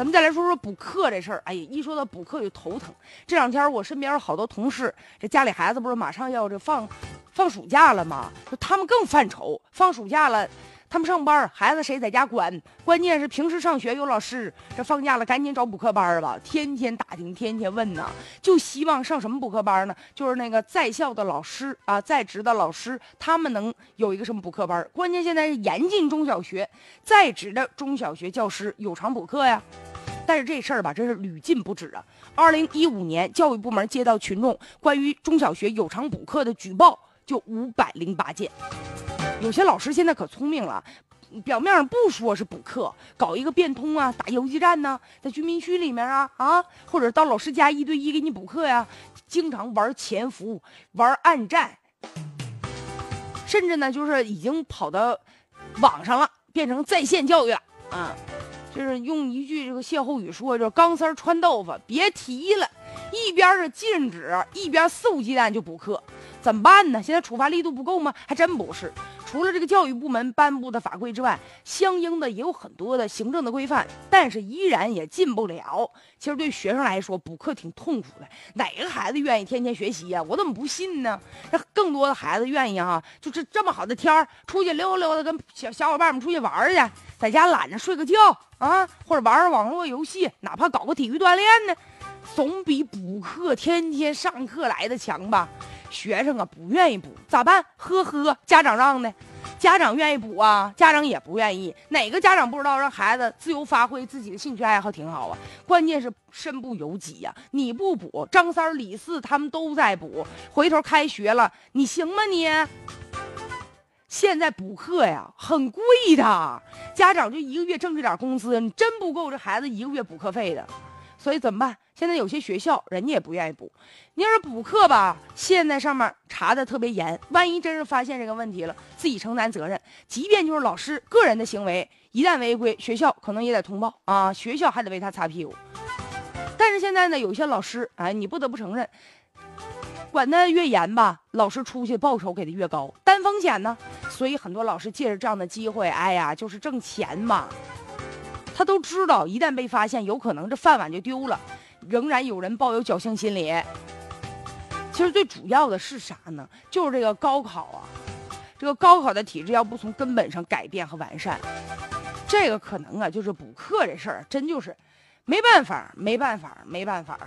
咱们再来说说补课这事儿。哎呀，一说到补课就头疼。这两天我身边好多同事，这家里孩子不是马上要这放放暑假了吗？就他们更犯愁，放暑假了。他们上班，孩子谁在家管？关键是平时上学有老师，这放假了赶紧找补课班吧，天天打听，天天问呐，就希望上什么补课班呢？就是那个在校的老师啊，在职的老师，他们能有一个什么补课班？关键现在是严禁中小学在职的中小学教师有偿补课呀。但是这事儿吧，真是屡禁不止啊！二零一五年，教育部门接到群众关于中小学有偿补课的举报就五百零八件。有些老师现在可聪明了，表面上不说是补课，搞一个变通啊，打游击战呢，在居民区里面啊啊，或者到老师家一对一给你补课呀，经常玩潜伏、玩暗战，甚至呢就是已经跑到网上了，变成在线教育了啊，就是用一句这个歇后语说，就是钢丝穿豆腐，别提了，一边是禁止，一边肆无忌惮就补课，怎么办呢？现在处罚力度不够吗？还真不是。除了这个教育部门颁布的法规之外，相应的也有很多的行政的规范，但是依然也进不了。其实对学生来说，补课挺痛苦的。哪个孩子愿意天天学习呀？我怎么不信呢？那更多的孩子愿意哈，就是这么好的天儿，出去溜达溜达，跟小小伙伴们出去玩去，在家懒着睡个觉啊，或者玩玩网络游戏，哪怕搞个体育锻炼呢，总比补课天天上课来的强吧。学生啊，不愿意补，咋办？呵呵，家长让的，家长愿意补啊，家长也不愿意。哪个家长不知道让孩子自由发挥自己的兴趣爱好挺好啊？关键是身不由己呀！你不补，张三李四他们都在补，回头开学了，你行吗你？现在补课呀，很贵的，家长就一个月挣这点工资，你真不够这孩子一个月补课费的。所以怎么办？现在有些学校人家也不愿意补。你要是补课吧，现在上面查的特别严，万一真是发现这个问题了，自己承担责任。即便就是老师个人的行为，一旦违规，学校可能也得通报啊，学校还得为他擦屁股。但是现在呢，有些老师，哎，你不得不承认，管得越严吧，老师出去报酬给的越高，担风险呢。所以很多老师借着这样的机会，哎呀，就是挣钱嘛。他都知道，一旦被发现，有可能这饭碗就丢了。仍然有人抱有侥幸心理。其实最主要的是啥呢？就是这个高考啊，这个高考的体制要不从根本上改变和完善，这个可能啊，就是补课这事儿，真就是没办法，没办法，没办法。